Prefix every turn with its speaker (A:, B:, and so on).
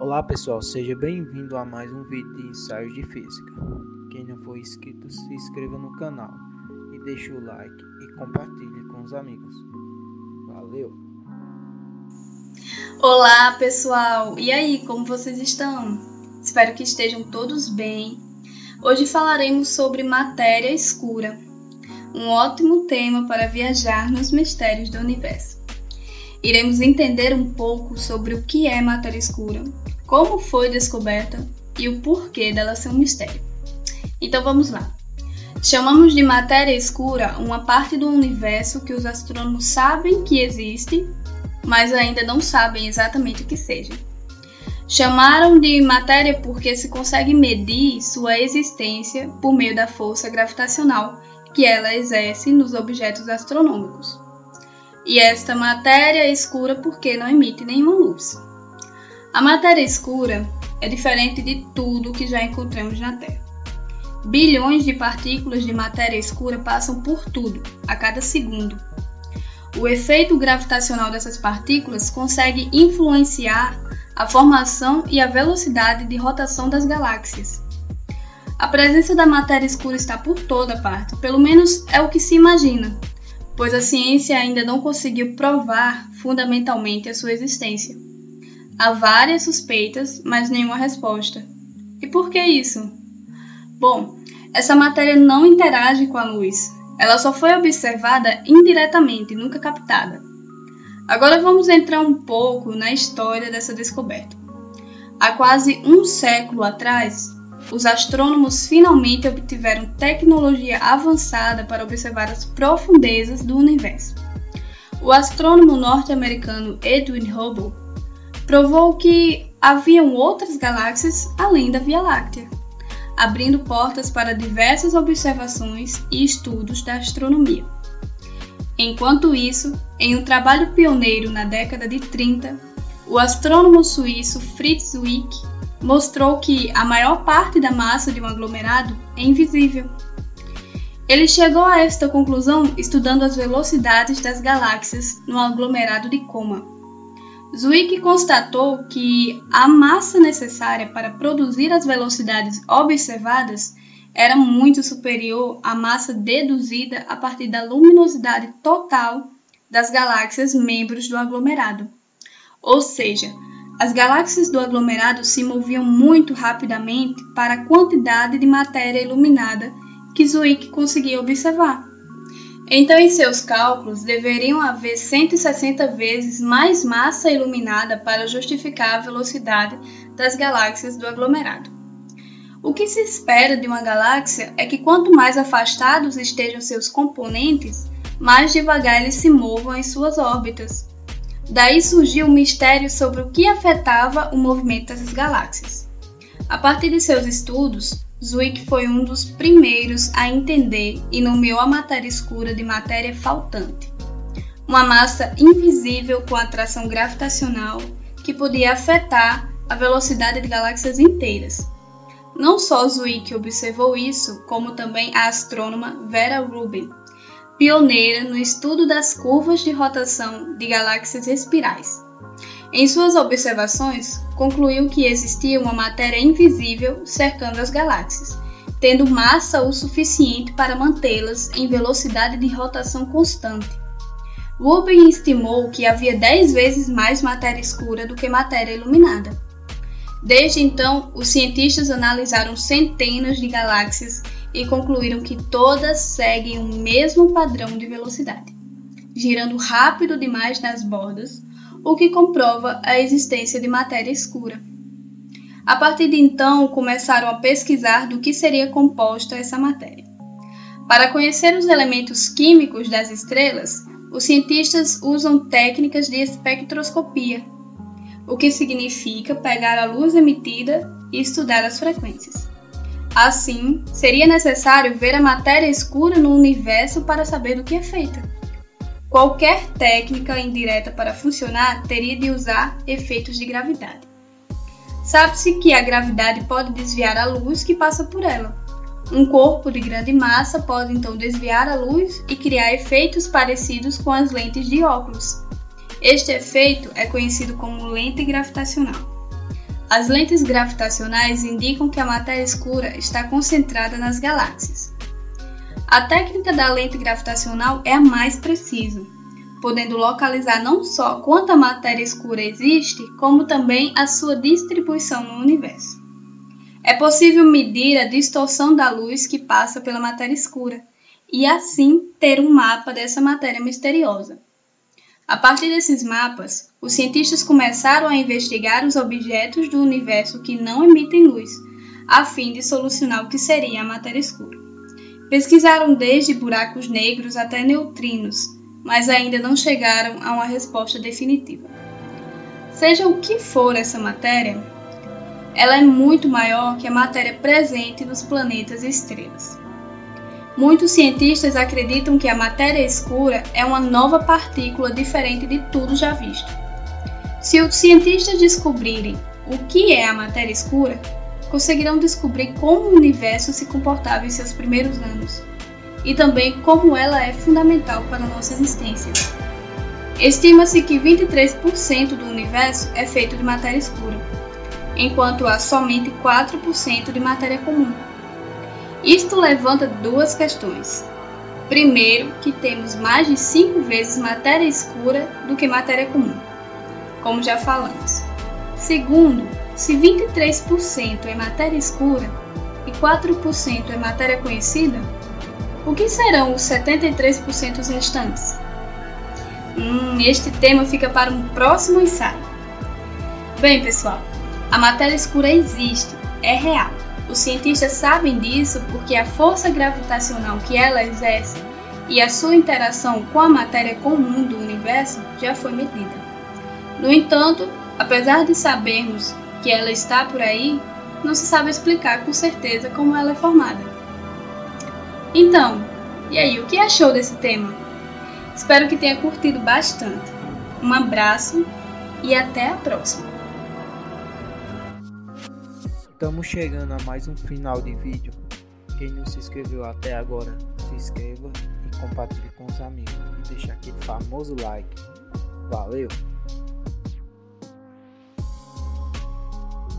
A: Olá pessoal, seja bem-vindo a mais um vídeo de ensaios de física. Quem não for inscrito, se inscreva no canal e deixe o like e compartilhe com os amigos. Valeu!
B: Olá pessoal, e aí, como vocês estão? Espero que estejam todos bem. Hoje falaremos sobre matéria escura, um ótimo tema para viajar nos mistérios do universo. Iremos entender um pouco sobre o que é matéria escura, como foi descoberta e o porquê dela ser um mistério. Então vamos lá. Chamamos de matéria escura uma parte do universo que os astrônomos sabem que existe, mas ainda não sabem exatamente o que seja. Chamaram de matéria porque se consegue medir sua existência por meio da força gravitacional que ela exerce nos objetos astronômicos e esta matéria é escura porque não emite nenhuma luz. A matéria escura é diferente de tudo que já encontramos na Terra. Bilhões de partículas de matéria escura passam por tudo, a cada segundo. O efeito gravitacional dessas partículas consegue influenciar a formação e a velocidade de rotação das galáxias. A presença da matéria escura está por toda parte, pelo menos é o que se imagina, pois a ciência ainda não conseguiu provar fundamentalmente a sua existência. Há várias suspeitas, mas nenhuma resposta. E por que isso? Bom, essa matéria não interage com a luz. Ela só foi observada indiretamente, nunca captada. Agora vamos entrar um pouco na história dessa descoberta. Há quase um século atrás, os astrônomos finalmente obtiveram tecnologia avançada para observar as profundezas do universo. O astrônomo norte-americano Edwin Hubble provou que haviam outras galáxias além da Via Láctea, abrindo portas para diversas observações e estudos da astronomia. Enquanto isso, em um trabalho pioneiro na década de 30, o astrônomo suíço Fritz Zwick mostrou que a maior parte da massa de um aglomerado é invisível. Ele chegou a esta conclusão estudando as velocidades das galáxias no aglomerado de Coma. Zwick constatou que a massa necessária para produzir as velocidades observadas era muito superior à massa deduzida a partir da luminosidade total das galáxias membros do aglomerado. Ou seja, as galáxias do aglomerado se moviam muito rapidamente para a quantidade de matéria iluminada que Zwick conseguia observar. Então, em seus cálculos, deveriam haver 160 vezes mais massa iluminada para justificar a velocidade das galáxias do aglomerado. O que se espera de uma galáxia é que quanto mais afastados estejam seus componentes, mais devagar eles se movam em suas órbitas, Daí surgiu o mistério sobre o que afetava o movimento dessas galáxias. A partir de seus estudos, Zwick foi um dos primeiros a entender e nomeou a matéria escura de matéria faltante, uma massa invisível com atração gravitacional que podia afetar a velocidade de galáxias inteiras. Não só Zwick observou isso, como também a astrônoma Vera Rubin, pioneira no estudo das curvas de rotação de galáxias espirais. Em suas observações, concluiu que existia uma matéria invisível cercando as galáxias, tendo massa o suficiente para mantê-las em velocidade de rotação constante. Rubin estimou que havia 10 vezes mais matéria escura do que matéria iluminada. Desde então, os cientistas analisaram centenas de galáxias e concluíram que todas seguem o mesmo padrão de velocidade, girando rápido demais nas bordas, o que comprova a existência de matéria escura. A partir de então, começaram a pesquisar do que seria composta essa matéria. Para conhecer os elementos químicos das estrelas, os cientistas usam técnicas de espectroscopia, o que significa pegar a luz emitida e estudar as frequências. Assim, seria necessário ver a matéria escura no universo para saber do que é feita. Qualquer técnica indireta para funcionar teria de usar efeitos de gravidade. Sabe-se que a gravidade pode desviar a luz que passa por ela. Um corpo de grande massa pode então desviar a luz e criar efeitos parecidos com as lentes de óculos. Este efeito é conhecido como lente gravitacional. As lentes gravitacionais indicam que a matéria escura está concentrada nas galáxias. A técnica da lente gravitacional é a mais precisa, podendo localizar não só quanta matéria escura existe, como também a sua distribuição no universo. É possível medir a distorção da luz que passa pela matéria escura e assim ter um mapa dessa matéria misteriosa. A partir desses mapas, os cientistas começaram a investigar os objetos do universo que não emitem luz, a fim de solucionar o que seria a matéria escura. Pesquisaram desde buracos negros até neutrinos, mas ainda não chegaram a uma resposta definitiva. Seja o que for essa matéria, ela é muito maior que a matéria presente nos planetas e estrelas. Muitos cientistas acreditam que a matéria escura é uma nova partícula diferente de tudo já visto. Se os cientistas descobrirem o que é a matéria escura, conseguirão descobrir como o universo se comportava em seus primeiros anos e também como ela é fundamental para a nossa existência. Estima-se que 23% do universo é feito de matéria escura, enquanto há somente 4% de matéria comum. Isto levanta duas questões. Primeiro, que temos mais de 5 vezes matéria escura do que matéria comum, como já falamos. Segundo, se 23% é matéria escura e 4% é matéria conhecida, o que serão os 73% restantes? Hum, este tema fica para um próximo ensaio. Bem, pessoal, a matéria escura existe, é real. Os cientistas sabem disso porque a força gravitacional que ela exerce e a sua interação com a matéria comum do universo já foi medida. No entanto, apesar de sabermos que ela está por aí, não se sabe explicar com certeza como ela é formada. Então, e aí, o que achou desse tema? Espero que tenha curtido bastante. Um abraço e até a próxima.
A: Estamos chegando a mais um final de vídeo. Quem não se inscreveu até agora, se inscreva e compartilhe com os amigos. E deixe aquele famoso like. Valeu!